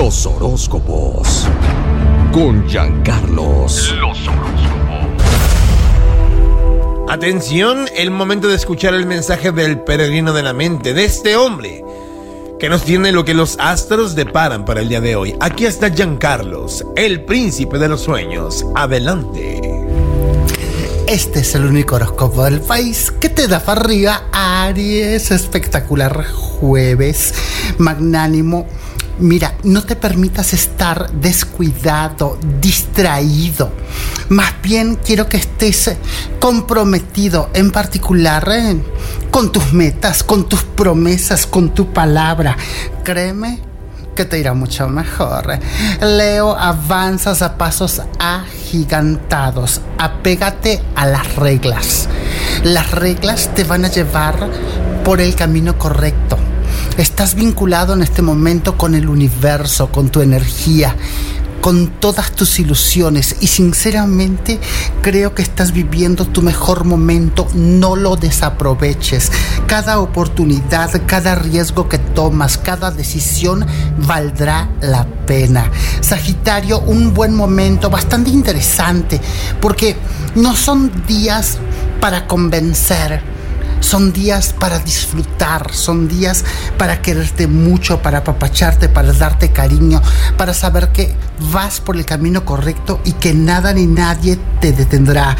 Los horóscopos. Con Giancarlos. Los horóscopos. Atención, el momento de escuchar el mensaje del peregrino de la mente, de este hombre que nos tiene lo que los astros deparan para el día de hoy. Aquí está Giancarlos, el príncipe de los sueños. Adelante. Este es el único horóscopo del país que te da para arriba Aries. Espectacular jueves, magnánimo. Mira, no te permitas estar descuidado, distraído. Más bien quiero que estés comprometido en particular eh, con tus metas, con tus promesas, con tu palabra. Créeme que te irá mucho mejor. Leo, avanzas a pasos agigantados. Apégate a las reglas. Las reglas te van a llevar por el camino correcto. Estás vinculado en este momento con el universo, con tu energía con todas tus ilusiones y sinceramente creo que estás viviendo tu mejor momento, no lo desaproveches. Cada oportunidad, cada riesgo que tomas, cada decisión valdrá la pena. Sagitario, un buen momento, bastante interesante, porque no son días para convencer son días para disfrutar, son días para quererte mucho, para apapacharte, para darte cariño, para saber que vas por el camino correcto y que nada ni nadie te detendrá.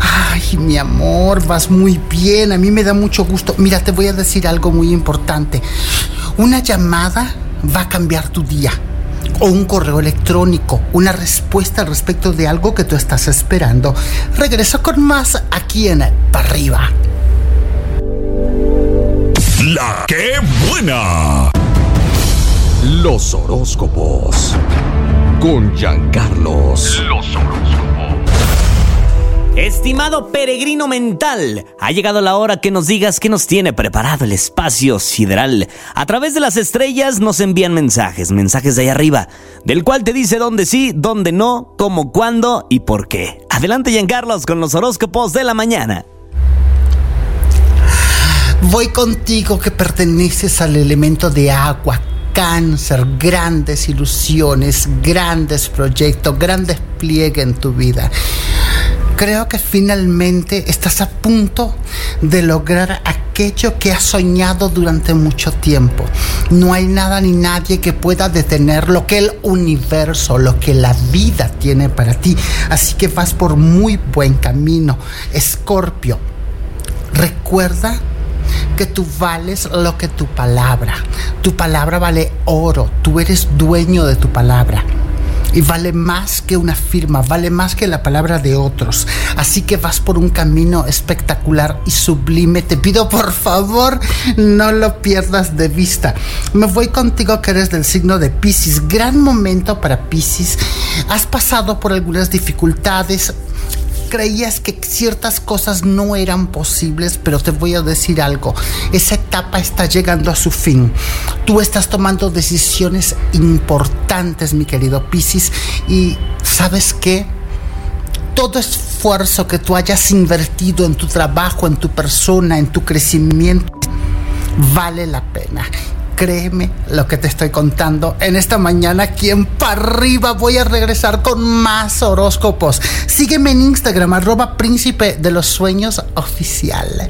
Ay, mi amor, vas muy bien, a mí me da mucho gusto. Mira, te voy a decir algo muy importante. Una llamada va a cambiar tu día o un correo electrónico, una respuesta al respecto de algo que tú estás esperando. Regreso con más aquí en Para arriba. La que buena. Los horóscopos. Con Giancarlos. Los horóscopos. Estimado peregrino mental, ha llegado la hora que nos digas qué nos tiene preparado el espacio sideral. A través de las estrellas nos envían mensajes, mensajes de ahí arriba, del cual te dice dónde sí, dónde no, cómo, cuándo y por qué. Adelante, Giancarlos, con los horóscopos de la mañana. Voy contigo que perteneces al elemento de agua, cáncer, grandes ilusiones, grandes proyectos, gran despliegue en tu vida. Creo que finalmente estás a punto de lograr aquello que has soñado durante mucho tiempo. No hay nada ni nadie que pueda detener lo que el universo, lo que la vida tiene para ti. Así que vas por muy buen camino. Escorpio, recuerda que tú vales lo que tu palabra. Tu palabra vale oro, tú eres dueño de tu palabra. Y vale más que una firma, vale más que la palabra de otros. Así que vas por un camino espectacular y sublime. Te pido por favor, no lo pierdas de vista. Me voy contigo que eres del signo de Pisces. Gran momento para Pisces. Has pasado por algunas dificultades, creías que ciertas cosas no eran posibles, pero te voy a decir algo, esa etapa está llegando a su fin. Tú estás tomando decisiones importantes, mi querido Piscis, y ¿sabes qué? Todo esfuerzo que tú hayas invertido en tu trabajo, en tu persona, en tu crecimiento, vale la pena créeme lo que te estoy contando. En esta mañana, aquí en para arriba, voy a regresar con más horóscopos. Sígueme en Instagram, arroba príncipe de los sueños oficial.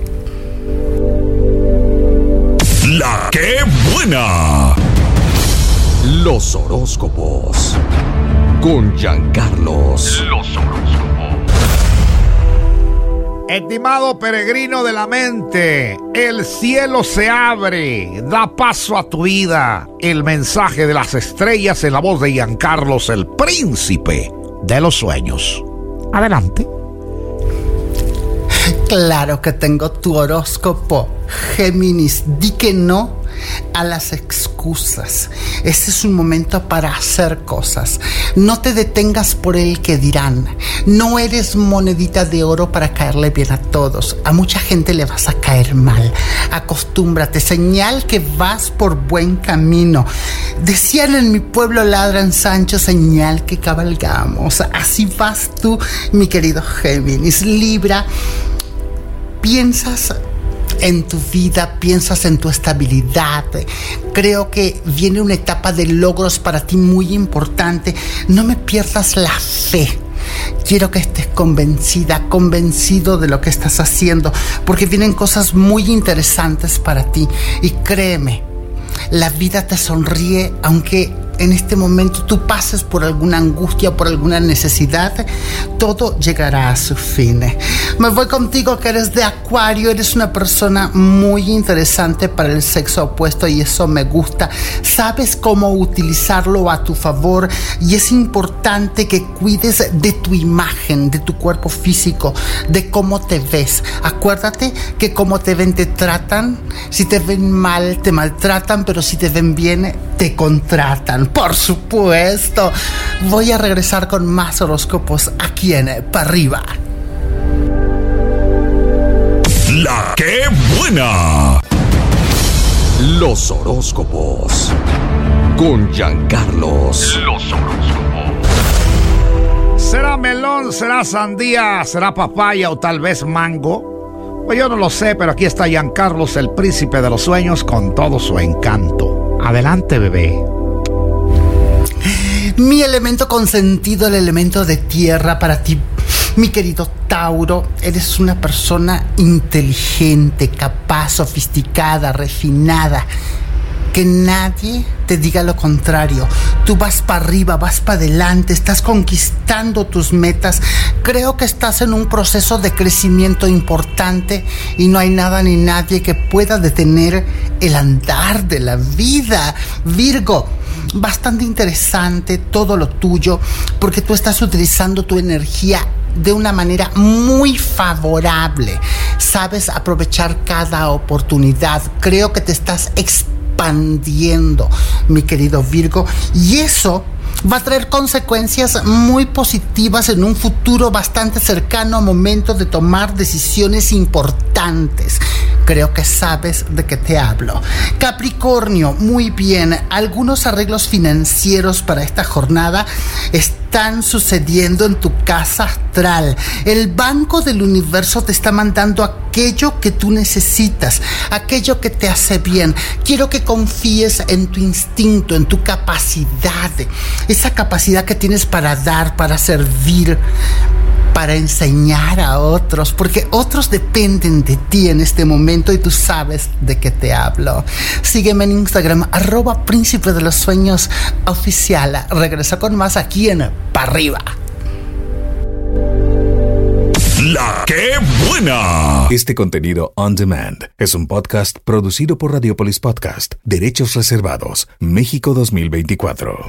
La que buena. Los horóscopos. Con Giancarlos. Los horóscopos. Estimado peregrino de la mente, el cielo se abre, da paso a tu vida. El mensaje de las estrellas en la voz de Giancarlos, el príncipe de los sueños. Adelante. Claro que tengo tu horóscopo, Géminis. Di que no a las excusas. Este es un momento para hacer cosas. No te detengas por el que dirán. No eres monedita de oro para caerle bien a todos. A mucha gente le vas a caer mal. Acostúmbrate, señal que vas por buen camino. Decían en mi pueblo ladran Sancho, señal que cabalgamos. Así vas tú, mi querido Géminis. Libra, piensas en tu vida, piensas en tu estabilidad. Creo que viene una etapa de logros para ti muy importante. No me pierdas la fe. Quiero que estés convencida, convencido de lo que estás haciendo, porque vienen cosas muy interesantes para ti. Y créeme, la vida te sonríe aunque en este momento tú pases por alguna angustia, por alguna necesidad, todo llegará a su fin. Me voy contigo que eres de Acuario, eres una persona muy interesante para el sexo opuesto y eso me gusta. Sabes cómo utilizarlo a tu favor y es importante que cuides de tu imagen, de tu cuerpo físico, de cómo te ves. Acuérdate que como te ven te tratan, si te ven mal te maltratan, pero si te ven bien te contratan. Por supuesto. Voy a regresar con más horóscopos aquí en Para Arriba. La que buena. Los horóscopos. Con Giancarlos. Los horóscopos. ¿Será melón, será sandía, será papaya o tal vez mango? Pues yo no lo sé, pero aquí está Giancarlos, el príncipe de los sueños, con todo su encanto. Adelante, bebé. Mi elemento consentido, el elemento de tierra para ti. Mi querido Tauro, eres una persona inteligente, capaz, sofisticada, refinada. Que nadie te diga lo contrario. Tú vas para arriba, vas para adelante, estás conquistando tus metas. Creo que estás en un proceso de crecimiento importante y no hay nada ni nadie que pueda detener el andar de la vida. Virgo, bastante interesante todo lo tuyo porque tú estás utilizando tu energía de una manera muy favorable. Sabes aprovechar cada oportunidad. Creo que te estás expandiendo, mi querido Virgo. Y eso va a traer consecuencias muy positivas en un futuro bastante cercano a momento de tomar decisiones importantes. Creo que sabes de qué te hablo. Capricornio, muy bien. Algunos arreglos financieros para esta jornada están sucediendo en tu casa astral. El Banco del Universo te está mandando aquello que tú necesitas, aquello que te hace bien. Quiero que confíes en tu instinto, en tu capacidad, esa capacidad que tienes para dar, para servir, para enseñar a otros, porque otros dependen de ti en este momento y tú sabes de qué te hablo. Sígueme en Instagram, arroba príncipe de los sueños oficial. Regresa con más aquí en Pa' arriba. La que buena. Este contenido on demand es un podcast producido por Radiopolis Podcast, Derechos Reservados, México 2024.